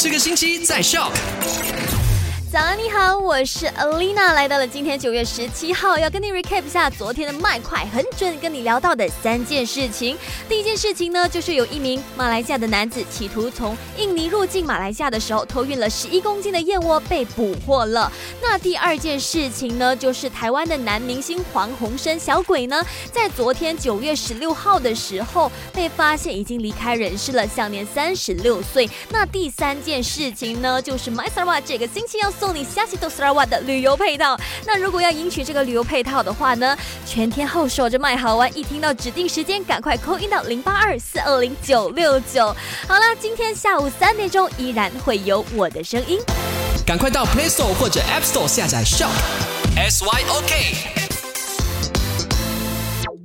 这个星期在校你好，我是 Alina，来到了今天九月十七号，要跟你 recap 下昨天的麦快很准，跟你聊到的三件事情。第一件事情呢，就是有一名马来西亚的男子企图从印尼入境马来西亚的时候，偷运了十一公斤的燕窝被捕获了。那第二件事情呢，就是台湾的男明星黄鸿升小鬼呢，在昨天九月十六号的时候被发现已经离开人世了，享年三十六岁。那第三件事情呢，就是 My s a r a 这个星期要。送你下西都斯拉瓦的旅游配套。那如果要赢取这个旅游配套的话呢，全天候守着麦好玩，一听到指定时间，赶快扣音到零八二四二零九六九。好了，今天下午三点钟依然会有我的声音，赶快到 Play Store 或者 App Store 下载 Shop S Y O K。